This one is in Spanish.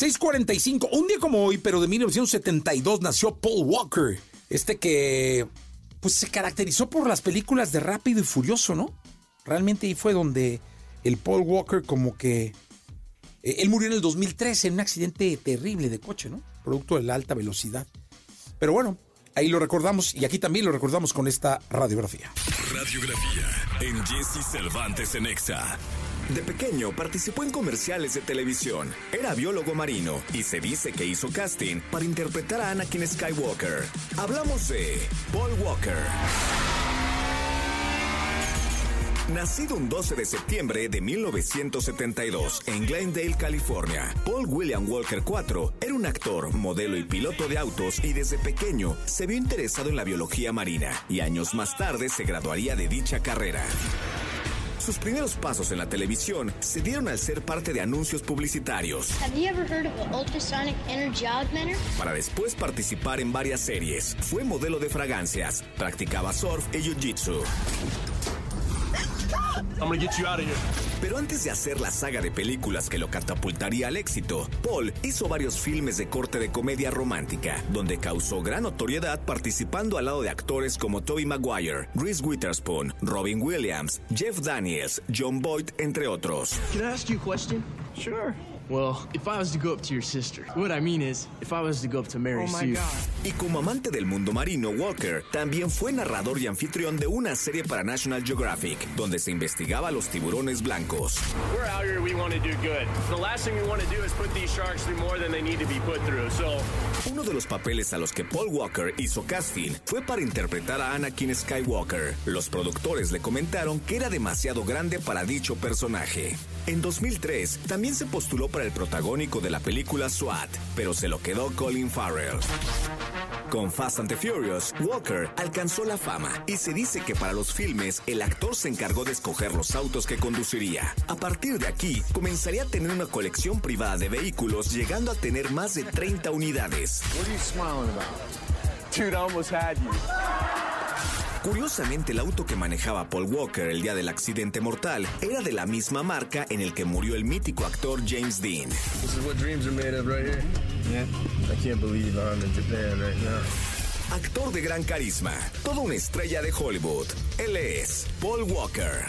6:45, un día como hoy, pero de 1972 nació Paul Walker. Este que pues se caracterizó por las películas de Rápido y Furioso, ¿no? Realmente ahí fue donde el Paul Walker como que eh, él murió en el 2013 en un accidente terrible de coche, ¿no? Producto de la alta velocidad. Pero bueno, ahí lo recordamos y aquí también lo recordamos con esta radiografía. Radiografía en Jesse Cervantes en Exa. De pequeño participó en comerciales de televisión. Era biólogo marino y se dice que hizo casting para interpretar a Anakin Skywalker. Hablamos de Paul Walker. Nacido un 12 de septiembre de 1972 en Glendale, California, Paul William Walker IV era un actor, modelo y piloto de autos y desde pequeño se vio interesado en la biología marina y años más tarde se graduaría de dicha carrera. Sus primeros pasos en la televisión se dieron al ser parte de anuncios publicitarios. Para después participar en varias series. Fue modelo de fragancias, practicaba surf y jiu-jitsu. Pero antes de hacer la saga de películas que lo catapultaría al éxito, Paul hizo varios filmes de corte de comedia romántica, donde causó gran notoriedad participando al lado de actores como Tobey Maguire, Reese Witherspoon, Robin Williams, Jeff Daniels, John Boyd, entre otros. Can I ask you a question? Sure. Well, if I was to go up to your sister, what I mean is, if I was to go up to Mary Sue. Y como amante del mundo marino, Walker también fue narrador y anfitrión de una serie para National Geographic, donde se investigaba a los tiburones blancos. We're out here, we want to do good. The last thing we want to do is put these sharks through more than they need to be put through. So, Uno de los papeles a los que Paul Walker hizo casting fue para interpretar a Anakin Skywalker. Los productores le comentaron que era demasiado grande para dicho personaje. En 2003 también se postuló para el protagónico de la película SWAT, pero se lo quedó Colin Farrell. Con Fast and the Furious, Walker alcanzó la fama y se dice que para los filmes el actor se encargó de escoger los autos que conduciría. A partir de aquí, comenzaría a tener una colección privada de vehículos, llegando a tener más de 30 unidades. what are you? Dude, I almost had. Curiosamente, el auto que manejaba Paul Walker el día del accidente mortal era de la misma marca en el que murió el mítico actor James Dean. This is what dreams are made of right here. Yeah. I can't believe I'm in Japan right now. Actor de gran carisma, toda una estrella de Hollywood. Él es Paul Walker.